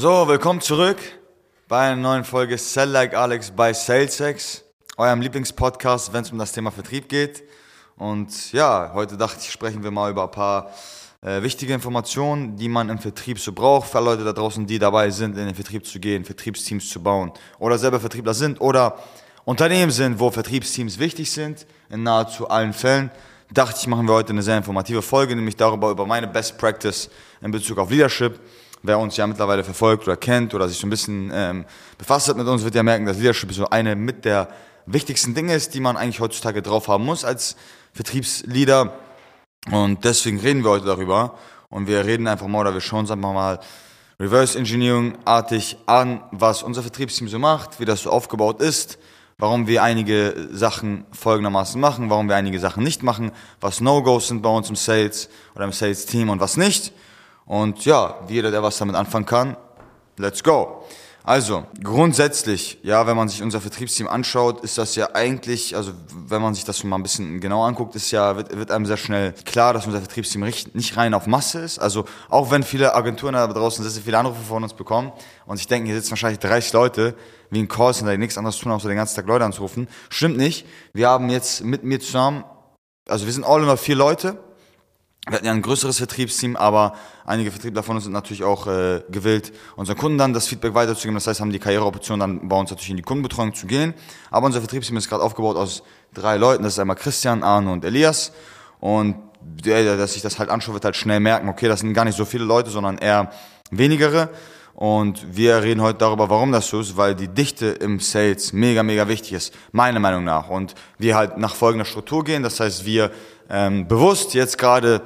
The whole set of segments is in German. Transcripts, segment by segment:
So, willkommen zurück bei einer neuen Folge Sell Like Alex bei SalesX, eurem Lieblingspodcast, wenn es um das Thema Vertrieb geht. Und ja, heute dachte ich, sprechen wir mal über ein paar äh, wichtige Informationen, die man im Vertrieb so braucht, für Leute da draußen, die dabei sind, in den Vertrieb zu gehen, Vertriebsteams zu bauen oder selber Vertriebler sind oder Unternehmen sind, wo Vertriebsteams wichtig sind, in nahezu allen Fällen. Dachte ich, machen wir heute eine sehr informative Folge, nämlich darüber, über meine Best Practice in Bezug auf Leadership wer uns ja mittlerweile verfolgt oder kennt oder sich so ein bisschen ähm, befasst hat mit uns, wird ja merken, dass Leadership so eine mit der wichtigsten Dinge ist, die man eigentlich heutzutage drauf haben muss als Vertriebsleader. Und deswegen reden wir heute darüber. Und wir reden einfach mal oder wir schauen uns einfach mal Reverse Engineering artig an, was unser Vertriebsteam so macht, wie das so aufgebaut ist, warum wir einige Sachen folgendermaßen machen, warum wir einige Sachen nicht machen, was No-Gos sind bei uns im Sales oder im Sales-Team und was nicht. Und ja, jeder, der was damit anfangen kann, let's go. Also, grundsätzlich, ja, wenn man sich unser Vertriebsteam anschaut, ist das ja eigentlich, also wenn man sich das mal ein bisschen genauer anguckt, ist ja, wird, wird einem sehr schnell klar, dass unser Vertriebsteam nicht rein auf Masse ist. Also, auch wenn viele Agenturen da draußen sehr, sehr viele Anrufe von uns bekommen und sich denken, hier sitzen wahrscheinlich 30 Leute, wie ein Callcenter, die nichts anderes tun, außer den ganzen Tag Leute anzurufen. Stimmt nicht. Wir haben jetzt mit mir zusammen, also wir sind all in all vier Leute, wir hatten ja ein größeres Vertriebsteam, aber einige Vertriebler von uns sind natürlich auch äh, gewillt, unseren Kunden dann das Feedback weiterzugeben. Das heißt, haben die Karriereoption dann bei uns natürlich in die Kundenbetreuung zu gehen. Aber unser Vertriebsteam ist gerade aufgebaut aus drei Leuten. Das ist einmal Christian, Arno und Elias. Und der, der sich das halt anschaut, wird halt schnell merken, okay, das sind gar nicht so viele Leute, sondern eher wenigere. Und wir reden heute darüber, warum das so ist, weil die Dichte im Sales mega, mega wichtig ist, meiner Meinung nach. Und wir halt nach folgender Struktur gehen. Das heißt, wir ähm, bewusst jetzt gerade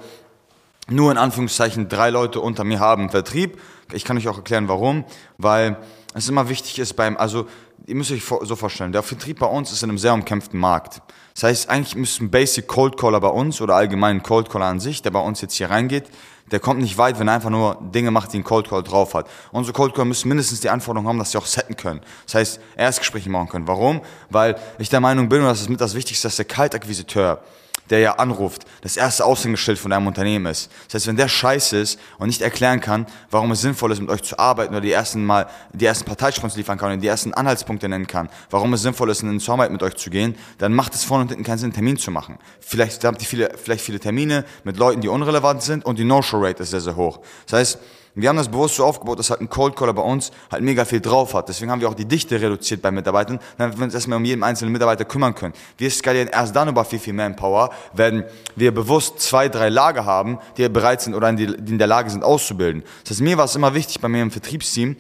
nur in Anführungszeichen drei Leute unter mir haben Vertrieb. Ich kann euch auch erklären, warum. Weil es immer wichtig ist beim, also ihr müsst euch so vorstellen, der Vertrieb bei uns ist in einem sehr umkämpften Markt. Das heißt, eigentlich müsste Basic Cold Caller bei uns oder allgemein ein Cold Caller an sich, der bei uns jetzt hier reingeht, der kommt nicht weit, wenn er einfach nur Dinge macht, die ein Cold Call drauf hat. Unsere Cold Caller müssen mindestens die Anforderung haben, dass sie auch setten können. Das heißt, Erstgespräche machen können. Warum? Weil ich der Meinung bin, und das ist mit das Wichtigste, dass der Kaltakquisiteur der ja anruft, das erste Aushängeschild von deinem Unternehmen ist. Das heißt, wenn der scheiße ist und nicht erklären kann, warum es sinnvoll ist, mit euch zu arbeiten oder die ersten mal, die ersten Parteispons liefern kann oder die ersten Anhaltspunkte nennen kann, warum es sinnvoll ist, in eine Zusammenarbeit mit euch zu gehen, dann macht es vorne und hinten keinen Sinn, einen Termin zu machen. Vielleicht habt ihr viele, vielleicht viele Termine mit Leuten, die unrelevant sind und die No-Show-Rate ist sehr, sehr hoch. Das heißt, wir haben das bewusst so aufgebaut, dass halt ein Cold Caller bei uns halt mega viel drauf hat. Deswegen haben wir auch die Dichte reduziert bei Mitarbeitern, damit wir uns erstmal um jeden einzelnen Mitarbeiter kümmern können. Wir skalieren erst dann über viel, viel Manpower, wenn wir bewusst zwei, drei Lager haben, die bereit sind oder die in der Lage sind auszubilden. Das heißt, mir war es immer wichtig bei mir im Vertriebsteam,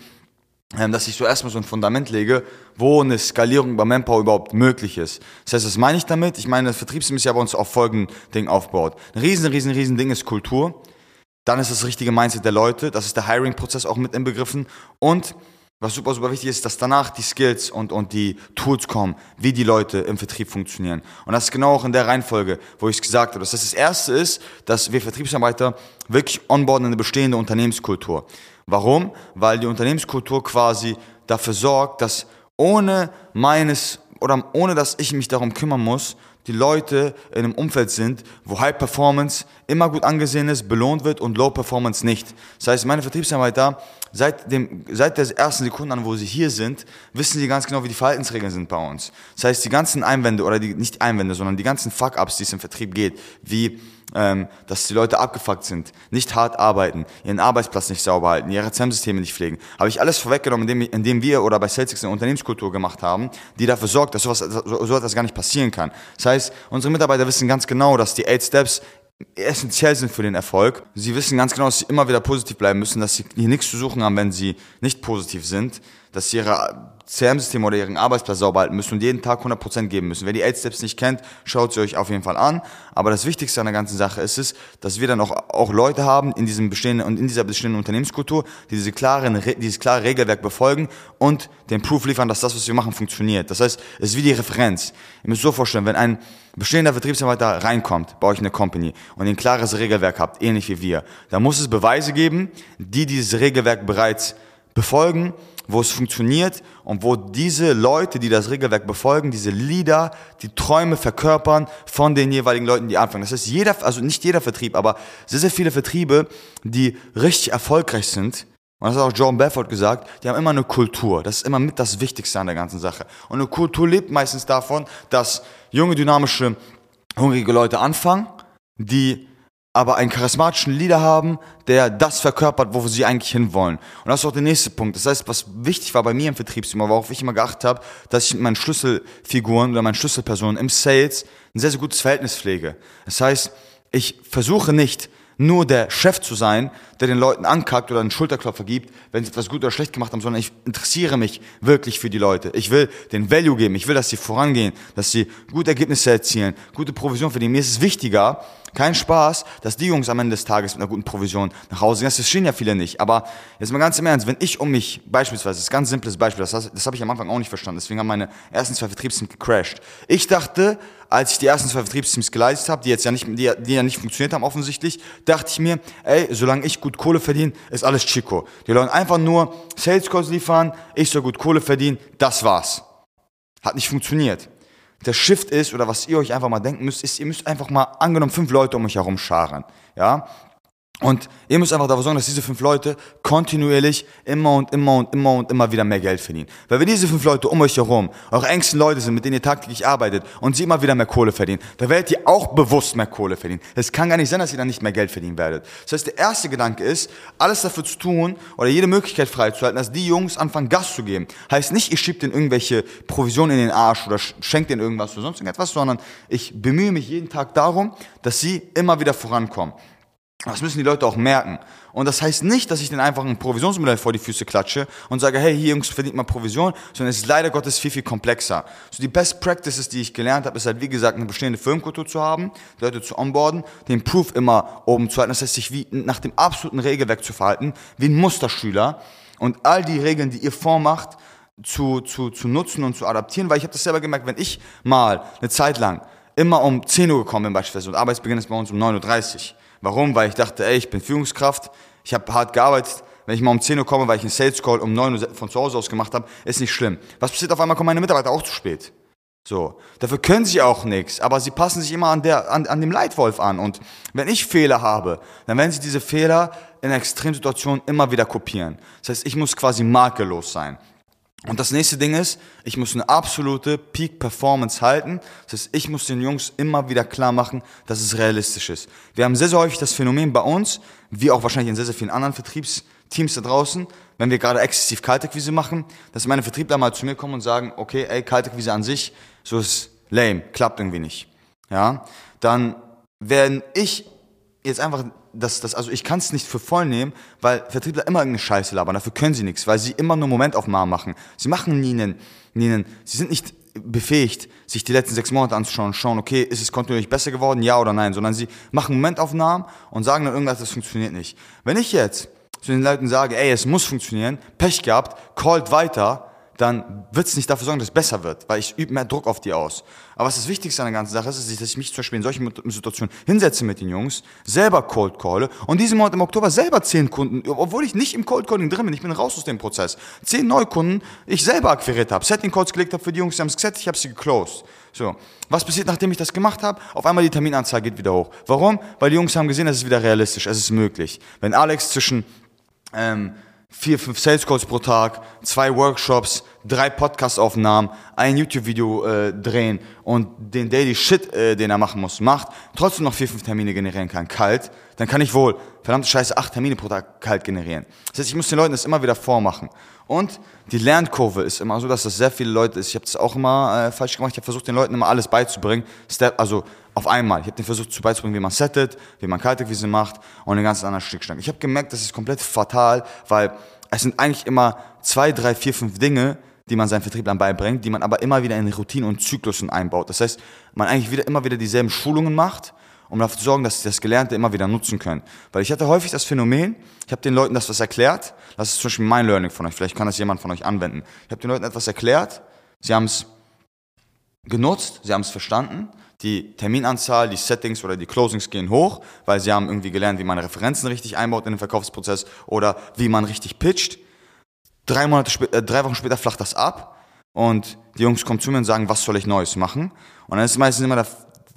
ähm, dass ich so erstmal so ein Fundament lege, wo eine Skalierung bei Manpower überhaupt möglich ist. Das heißt, was meine ich damit? Ich meine, das Vertriebsteam ist ja bei uns auf folgenden Dingen aufgebaut. Ein riesen, riesen, riesen Ding ist Kultur. Dann ist das richtige Mindset der Leute, das ist der Hiring-Prozess auch mit inbegriffen. Und was super, super wichtig ist, dass danach die Skills und, und die Tools kommen, wie die Leute im Vertrieb funktionieren. Und das ist genau auch in der Reihenfolge, wo ich es gesagt habe. Das, heißt, das erste ist, dass wir Vertriebsarbeiter wirklich onboarden in eine bestehende Unternehmenskultur. Warum? Weil die Unternehmenskultur quasi dafür sorgt, dass ohne meines oder ohne dass ich mich darum kümmern muss, die Leute in einem Umfeld sind, wo High Performance immer gut angesehen ist, belohnt wird und Low Performance nicht. Das heißt, meine Vertriebsarbeiter, seit, dem, seit der ersten Sekunde an, wo sie hier sind, wissen sie ganz genau, wie die Verhaltensregeln sind bei uns. Das heißt, die ganzen Einwände oder die, nicht Einwände, sondern die ganzen Fuck-Ups, die es im Vertrieb geht, wie ähm, dass die Leute abgefuckt sind, nicht hart arbeiten, ihren Arbeitsplatz nicht sauber halten, ihre RCM-Systeme nicht pflegen. Habe ich alles vorweggenommen, indem, indem wir oder bei Celtics eine Unternehmenskultur gemacht haben, die dafür sorgt, dass sowas, so, so etwas gar nicht passieren kann. Das heißt, unsere Mitarbeiter wissen ganz genau, dass die Eight Steps essentiell sind für den Erfolg. Sie wissen ganz genau, dass sie immer wieder positiv bleiben müssen, dass sie hier nichts zu suchen haben, wenn sie nicht positiv sind, dass sie ihre CRM-System oder ihren Arbeitsplatz sauber halten müssen und jeden Tag 100% geben müssen. Wer die 8 Steps nicht kennt, schaut sie euch auf jeden Fall an. Aber das Wichtigste an der ganzen Sache ist es, dass wir dann auch, auch Leute haben in diesem bestehenden und in dieser bestehenden Unternehmenskultur, die diese klaren, dieses klare Regelwerk befolgen und den Proof liefern, dass das, was wir machen, funktioniert. Das heißt, es ist wie die Referenz. Ihr müsst so vorstellen, wenn ein bestehender Vertriebsarbeiter reinkommt bei euch in eine Company und ein klares Regelwerk habt, ähnlich wie wir, dann muss es Beweise geben, die dieses Regelwerk bereits befolgen wo es funktioniert und wo diese Leute, die das Regelwerk befolgen, diese Leader, die Träume verkörpern von den jeweiligen Leuten, die anfangen. Das heißt, jeder, also nicht jeder Vertrieb, aber sehr, sehr viele Vertriebe, die richtig erfolgreich sind Und das hat auch Jordan Belfort gesagt, die haben immer eine Kultur. Das ist immer mit das Wichtigste an der ganzen Sache. Und eine Kultur lebt meistens davon, dass junge, dynamische, hungrige Leute anfangen, die aber einen charismatischen Leader haben, der das verkörpert, wo sie eigentlich hinwollen. Und das ist auch der nächste Punkt. Das heißt, was wichtig war bei mir im Vertriebsteam, worauf ich immer geachtet habe, dass ich mit meinen Schlüsselfiguren oder meinen Schlüsselpersonen im Sales ein sehr, sehr gutes Verhältnis pflege. Das heißt, ich versuche nicht, nur der Chef zu sein, der den Leuten ankackt oder einen Schulterklopfer gibt, wenn sie etwas gut oder schlecht gemacht haben, sondern ich interessiere mich wirklich für die Leute. Ich will den Value geben, ich will, dass sie vorangehen, dass sie gute Ergebnisse erzielen, gute Provision verdienen. Mir ist es wichtiger, kein Spaß, dass die Jungs am Ende des Tages mit einer guten Provision nach Hause gehen. Das verstehen ja viele nicht. Aber jetzt mal ganz im Ernst, wenn ich um mich, beispielsweise, das ist ein ganz simples Beispiel, das, das habe ich am Anfang auch nicht verstanden, deswegen haben meine ersten zwei Vertriebsteams gecrashed. Ich dachte, als ich die ersten zwei Vertriebsteams geleistet habe, die jetzt ja nicht, die, die ja nicht funktioniert haben offensichtlich, dachte ich mir, ey, solange ich gut Kohle verdiene, ist alles Chico. Die wollen einfach nur Sales Calls liefern, ich soll gut Kohle verdienen, das war's. Hat nicht funktioniert der Shift ist oder was ihr euch einfach mal denken müsst, ist, ihr müsst einfach mal angenommen fünf Leute um euch herum scharen. Ja? Und ihr müsst einfach dafür sorgen, dass diese fünf Leute kontinuierlich immer und immer und immer und immer wieder mehr Geld verdienen. Weil wenn diese fünf Leute um euch herum eure engsten Leute sind, mit denen ihr tagtäglich arbeitet und sie immer wieder mehr Kohle verdienen, dann werdet ihr auch bewusst mehr Kohle verdienen. Es kann gar nicht sein, dass ihr dann nicht mehr Geld verdienen werdet. Das heißt, der erste Gedanke ist, alles dafür zu tun oder jede Möglichkeit freizuhalten, dass die Jungs anfangen Gas zu geben. Heißt nicht, ihr schiebt ihnen irgendwelche Provisionen in den Arsch oder schenkt ihnen irgendwas oder sonst irgendetwas, sondern ich bemühe mich jeden Tag darum, dass sie immer wieder vorankommen. Das müssen die Leute auch merken. Und das heißt nicht, dass ich den einfach ein Provisionsmodell vor die Füße klatsche und sage, hey, hier Jungs, verdient mal Provision, sondern es ist leider Gottes viel, viel komplexer. So die Best Practices, die ich gelernt habe, ist halt, wie gesagt, eine bestehende Firmenkultur zu haben, Leute zu onboarden, den Proof immer oben zu halten, das heißt, sich wie nach dem absoluten Regelwerk zu verhalten, wie ein Musterschüler und all die Regeln, die ihr vormacht, zu, zu, zu nutzen und zu adaptieren, weil ich habe das selber gemerkt, wenn ich mal eine Zeit lang immer um 10 Uhr gekommen bin beispielsweise und Arbeitsbeginn ist bei uns um 9.30 Uhr, Warum? Weil ich dachte, ey, ich bin Führungskraft, ich habe hart gearbeitet. Wenn ich mal um 10 Uhr komme, weil ich einen Sales Call um 9 Uhr von zu Hause aus gemacht habe, ist nicht schlimm. Was passiert auf einmal, kommen meine Mitarbeiter auch zu spät. So, dafür können sie auch nichts, aber sie passen sich immer an, der, an, an dem Leitwolf an. Und wenn ich Fehler habe, dann werden sie diese Fehler in Extremsituationen immer wieder kopieren. Das heißt, ich muss quasi makellos sein. Und das nächste Ding ist, ich muss eine absolute Peak Performance halten. Das heißt, ich muss den Jungs immer wieder klar machen, dass es realistisch ist. Wir haben sehr, sehr häufig das Phänomen bei uns, wie auch wahrscheinlich in sehr, sehr vielen anderen Vertriebsteams da draußen, wenn wir gerade exzessiv Kaltakquise machen, dass meine Vertriebler mal zu mir kommen und sagen, okay, ey, Kaltakquise an sich, so ist lame, klappt irgendwie nicht. Ja, dann wenn ich jetzt einfach das, das, also ich kann es nicht für voll nehmen, weil Vertriebler immer irgendeine Scheiße labern, dafür können sie nichts, weil sie immer nur Momentaufnahmen machen. Sie machen nie einen, nie einen, sie sind nicht befähigt, sich die letzten sechs Monate anzuschauen und schauen, okay, ist es kontinuierlich besser geworden, ja oder nein, sondern sie machen Momentaufnahmen und sagen dann irgendwas, das funktioniert nicht. Wenn ich jetzt zu den Leuten sage, ey, es muss funktionieren, Pech gehabt, callt weiter, dann wird es nicht dafür sorgen, dass es besser wird, weil ich übe mehr Druck auf die aus. Aber was das Wichtigste an der ganzen Sache ist, ist, dass ich mich zum Beispiel in solchen Situationen hinsetze mit den Jungs, selber Cold Calle und diesen Monat im Oktober selber zehn Kunden, obwohl ich nicht im Cold Calling drin bin, ich bin raus aus dem Prozess, zehn Neukunden ich selber akquiriert habe, Setting Codes gelegt habe für die Jungs, die haben es gesetzt, ich habe sie geclosed. So, was passiert, nachdem ich das gemacht habe? Auf einmal die Terminanzahl geht wieder hoch. Warum? Weil die Jungs haben gesehen, es ist wieder realistisch, es ist möglich. Wenn Alex zwischen ähm, vier, fünf Sales Calls pro Tag, zwei Workshops, drei Podcast-Aufnahmen, ein YouTube-Video äh, drehen und den Daily Shit, äh, den er machen muss, macht, trotzdem noch vier, fünf Termine generieren kann, kalt, dann kann ich wohl, verdammte Scheiße, acht Termine pro Tag kalt generieren. Das heißt, ich muss den Leuten das immer wieder vormachen. Und die Lernkurve ist immer so, dass das sehr viele Leute ist. Ich habe das auch immer äh, falsch gemacht. Ich habe versucht, den Leuten immer alles beizubringen. Step, also auf einmal. Ich habe den versucht zu beizubringen, wie man settet, wie man Kaltakquise macht und den ganzen anderen Stückstand. Ich habe gemerkt, das ist komplett fatal, weil es sind eigentlich immer zwei, drei, vier, fünf Dinge, die man seinen Vertrieblern beibringt, die man aber immer wieder in Routinen und Zyklusen einbaut. Das heißt, man eigentlich wieder, immer wieder dieselben Schulungen macht, um dafür zu sorgen, dass sie das Gelernte immer wieder nutzen können. Weil ich hatte häufig das Phänomen, ich habe den Leuten das was erklärt, das ist zum Beispiel mein Learning von euch, vielleicht kann das jemand von euch anwenden. Ich habe den Leuten etwas erklärt, sie haben es genutzt, sie haben es verstanden, die Terminanzahl, die Settings oder die Closings gehen hoch, weil sie haben irgendwie gelernt, wie man Referenzen richtig einbaut in den Verkaufsprozess oder wie man richtig pitcht. Drei, Monate später, äh, drei Wochen später flacht das ab und die Jungs kommen zu mir und sagen, was soll ich Neues machen? Und dann ist meistens immer der,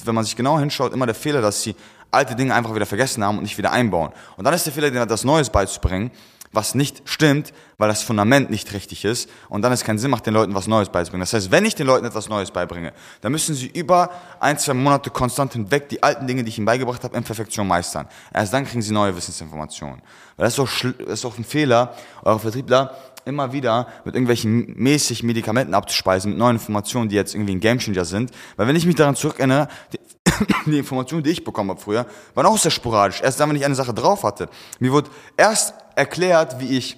wenn man sich genau hinschaut, immer der Fehler, dass sie alte Dinge einfach wieder vergessen haben und nicht wieder einbauen. Und dann ist der Fehler, das Neues beizubringen, was nicht stimmt, weil das Fundament nicht richtig ist und dann es keinen Sinn macht, den Leuten was Neues beizubringen. Das heißt, wenn ich den Leuten etwas Neues beibringe, dann müssen sie über ein, zwei Monate konstant hinweg die alten Dinge, die ich ihnen beigebracht habe, in Perfektion meistern. Erst dann kriegen sie neue Wissensinformationen. Weil das ist auch, das ist auch ein Fehler, eure Vertriebler immer wieder mit irgendwelchen mäßig Medikamenten abzuspeisen, mit neuen Informationen, die jetzt irgendwie ein Gamechanger sind. Weil wenn ich mich daran zurückerinnere, die, die Informationen, die ich bekommen habe früher, waren auch sehr sporadisch. Erst dann, wenn ich eine Sache drauf hatte. Mir wurde erst erklärt, wie ich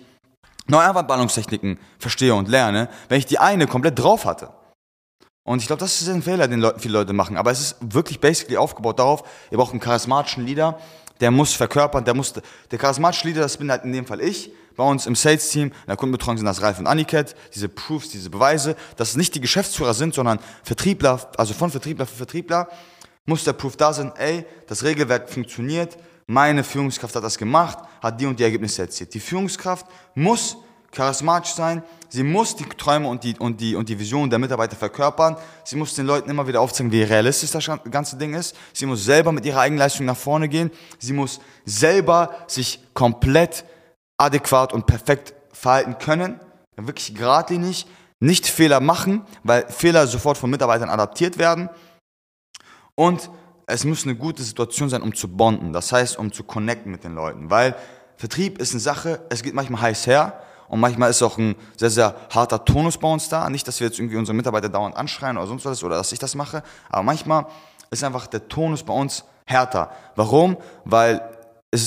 neue Anwandballungstechniken verstehe und lerne, wenn ich die eine komplett drauf hatte. Und ich glaube, das ist ein Fehler, den Leute, viele Leute machen. Aber es ist wirklich basically aufgebaut darauf, ihr braucht einen charismatischen Leader, der muss verkörpern, der muss, der charismatische Leader, das bin halt in dem Fall ich. Bei uns im Sales-Team, in der Kundenbetreuung sind das Ralf und Aniket, diese Proofs, diese Beweise, dass es nicht die Geschäftsführer sind, sondern Vertriebler, also von Vertriebler für Vertriebler, muss der Proof da sein, ey, das Regelwerk funktioniert, meine Führungskraft hat das gemacht, hat die und die Ergebnisse erzielt. Die Führungskraft muss charismatisch sein, sie muss die Träume und die, und die, und die Visionen der Mitarbeiter verkörpern, sie muss den Leuten immer wieder aufzeigen, wie realistisch das ganze Ding ist, sie muss selber mit ihrer Eigenleistung nach vorne gehen, sie muss selber sich komplett adäquat und perfekt verhalten können, wirklich geradlinig, nicht Fehler machen, weil Fehler sofort von Mitarbeitern adaptiert werden und es muss eine gute Situation sein, um zu bonden. Das heißt, um zu connecten mit den Leuten. Weil Vertrieb ist eine Sache, es geht manchmal heiß her und manchmal ist auch ein sehr, sehr harter Tonus bei uns da. Nicht, dass wir jetzt irgendwie unsere Mitarbeiter dauernd anschreien oder sonst was oder dass ich das mache, aber manchmal ist einfach der Tonus bei uns härter. Warum? Weil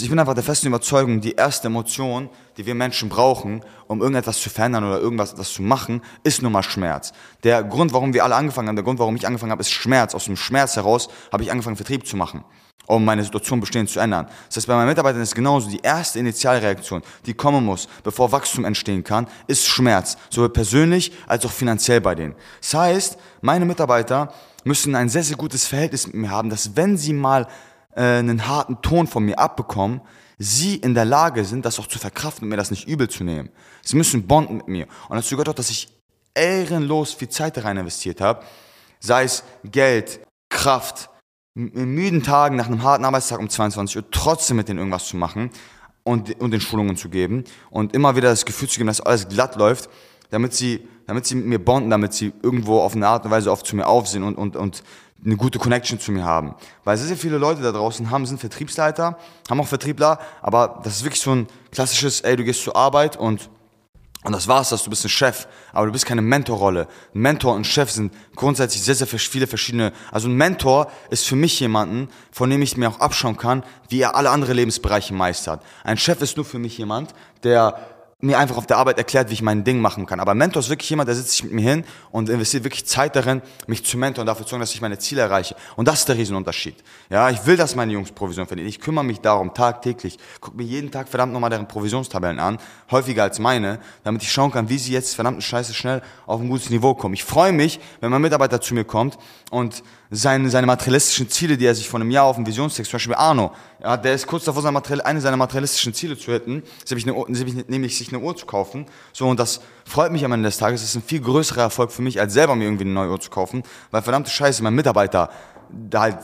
ich bin einfach der festen Überzeugung, die erste Emotion, die wir Menschen brauchen, um irgendetwas zu verändern oder irgendwas das zu machen, ist nun mal Schmerz. Der Grund, warum wir alle angefangen haben, der Grund, warum ich angefangen habe, ist Schmerz. Aus dem Schmerz heraus habe ich angefangen, Vertrieb zu machen, um meine Situation bestehend zu ändern. Das heißt, bei meinen Mitarbeitern ist genauso, die erste Initialreaktion, die kommen muss, bevor Wachstum entstehen kann, ist Schmerz. Sowohl persönlich als auch finanziell bei denen. Das heißt, meine Mitarbeiter müssen ein sehr, sehr gutes Verhältnis mit mir haben, dass wenn sie mal äh, einen harten Ton von mir abbekommen, sie in der Lage sind, das auch zu verkraften und mir das nicht übel zu nehmen. Sie müssen bonden mit mir. Und dazu gehört auch, dass ich ehrenlos viel Zeit da rein investiert habe, sei es Geld, Kraft, in müden Tagen nach einem harten Arbeitstag um 22 Uhr trotzdem mit denen irgendwas zu machen und, und den Schulungen zu geben und immer wieder das Gefühl zu geben, dass alles glatt läuft, damit sie, damit sie mit mir bonden, damit sie irgendwo auf eine Art und Weise oft zu mir aufsehen und, und, und eine gute Connection zu mir haben. Weil sehr, sehr viele Leute da draußen haben, sind Vertriebsleiter, haben auch Vertriebler, aber das ist wirklich so ein klassisches, ey, du gehst zur Arbeit und und das war's, dass du bist ein Chef, aber du bist keine Mentorrolle. Mentor und Chef sind grundsätzlich sehr, sehr viele verschiedene. Also ein Mentor ist für mich jemanden, von dem ich mir auch abschauen kann, wie er alle andere Lebensbereiche meistert. Ein Chef ist nur für mich jemand, der mir einfach auf der Arbeit erklärt, wie ich mein Ding machen kann. Aber Mentor ist wirklich jemand, der sitzt sich mit mir hin und investiert wirklich Zeit darin, mich zu mentoren, dafür zu sorgen, dass ich meine Ziele erreiche. Und das ist der Riesenunterschied. Ja, ich will, dass meine Jungs Provision verdienen. Ich kümmere mich darum tagtäglich. Guck mir jeden Tag verdammt nochmal deren Provisionstabellen an, häufiger als meine, damit ich schauen kann, wie sie jetzt verdammt scheiße schnell auf ein gutes Niveau kommen. Ich freue mich, wenn mein Mitarbeiter zu mir kommt und seine, seine materialistischen Ziele, die er sich von einem Jahr auf dem Visionstext, zum Beispiel Arno, ja, der ist kurz davor, seine eine seiner materialistischen Ziele zu hätten, nämlich sich eine Uhr zu kaufen. So, und das freut mich am Ende des Tages. Das ist ein viel größerer Erfolg für mich, als selber mir irgendwie eine neue Uhr zu kaufen, weil verdammte Scheiße, mein Mitarbeiter da halt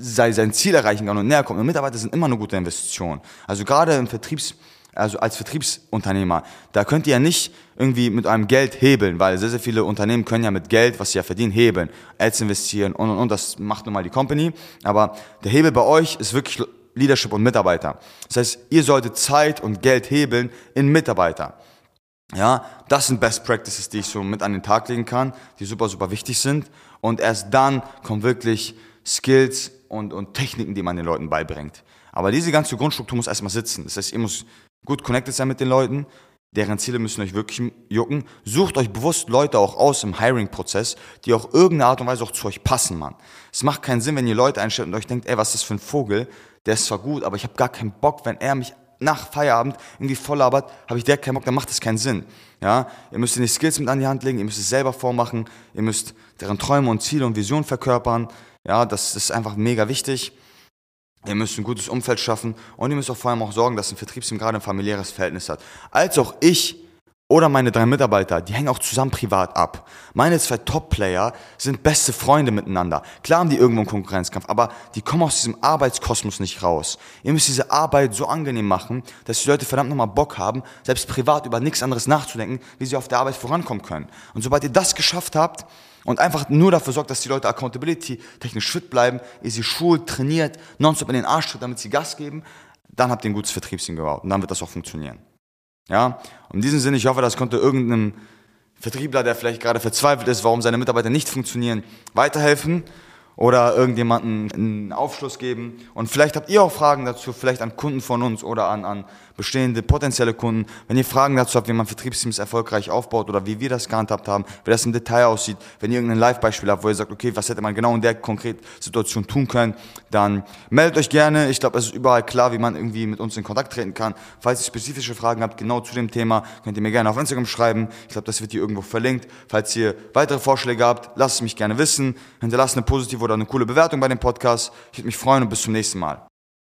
sein Ziel erreichen kann und näher kommt. Und Mitarbeiter sind immer eine gute Investition. Also gerade im Vertriebs, also als Vertriebsunternehmer, da könnt ihr ja nicht irgendwie mit eurem Geld hebeln, weil sehr, sehr viele Unternehmen können ja mit Geld, was sie ja verdienen, hebeln, Ads investieren und, und, und, das macht nun mal die Company. Aber der Hebel bei euch ist wirklich Leadership und Mitarbeiter. Das heißt, ihr solltet Zeit und Geld hebeln in Mitarbeiter. Ja, das sind Best Practices, die ich so mit an den Tag legen kann, die super, super wichtig sind. Und erst dann kommen wirklich Skills und, und Techniken, die man den Leuten beibringt. Aber diese ganze Grundstruktur muss erstmal sitzen. Das heißt, ihr müsst gut connected sein mit den Leuten, deren Ziele müssen euch wirklich jucken. Sucht euch bewusst Leute auch aus im Hiring-Prozess, die auch irgendeine Art und Weise auch zu euch passen, Mann. Es macht keinen Sinn, wenn ihr Leute einstellt und euch denkt, ey, was ist das für ein Vogel? Der ist zwar gut, aber ich habe gar keinen Bock, wenn er mich nach Feierabend irgendwie voll labert, habe ich der keinen Bock, dann macht das keinen Sinn. Ja, ihr müsst die Skills mit an die Hand legen, ihr müsst es selber vormachen, ihr müsst deren Träume und Ziele und Visionen verkörpern. Ja, das ist einfach mega wichtig. Ihr müsst ein gutes Umfeld schaffen und ihr müsst auch vor allem auch sorgen, dass ein Vertriebsteam gerade ein familiäres Verhältnis hat. Als auch ich oder meine drei Mitarbeiter, die hängen auch zusammen privat ab. Meine zwei Top-Player sind beste Freunde miteinander. Klar haben die irgendwo einen Konkurrenzkampf, aber die kommen aus diesem Arbeitskosmos nicht raus. Ihr müsst diese Arbeit so angenehm machen, dass die Leute verdammt nochmal Bock haben, selbst privat über nichts anderes nachzudenken, wie sie auf der Arbeit vorankommen können. Und sobald ihr das geschafft habt und einfach nur dafür sorgt, dass die Leute accountability technisch fit bleiben, ihr sie schult, trainiert, nonstop in den Arsch tritt, damit sie Gas geben, dann habt ihr ein gutes Vertriebsteam gebaut und dann wird das auch funktionieren. Ja, in diesem Sinne, ich hoffe, das konnte irgendeinem Vertriebler, der vielleicht gerade verzweifelt ist, warum seine Mitarbeiter nicht funktionieren, weiterhelfen oder irgendjemanden einen Aufschluss geben. Und vielleicht habt ihr auch Fragen dazu, vielleicht an Kunden von uns oder an, an bestehende potenzielle Kunden. Wenn ihr Fragen dazu habt, wie man Vertriebsteams erfolgreich aufbaut oder wie wir das gehandhabt haben, wie das im Detail aussieht, wenn ihr irgendein Live-Beispiel habt, wo ihr sagt, okay, was hätte man genau in der konkreten Situation tun können, dann meldet euch gerne. Ich glaube, es ist überall klar, wie man irgendwie mit uns in Kontakt treten kann. Falls ihr spezifische Fragen habt, genau zu dem Thema, könnt ihr mir gerne auf Instagram schreiben. Ich glaube, das wird hier irgendwo verlinkt. Falls ihr weitere Vorschläge habt, lasst es mich gerne wissen. Hinterlasst eine positive oder eine coole Bewertung bei dem Podcast. Ich würde mich freuen und bis zum nächsten Mal.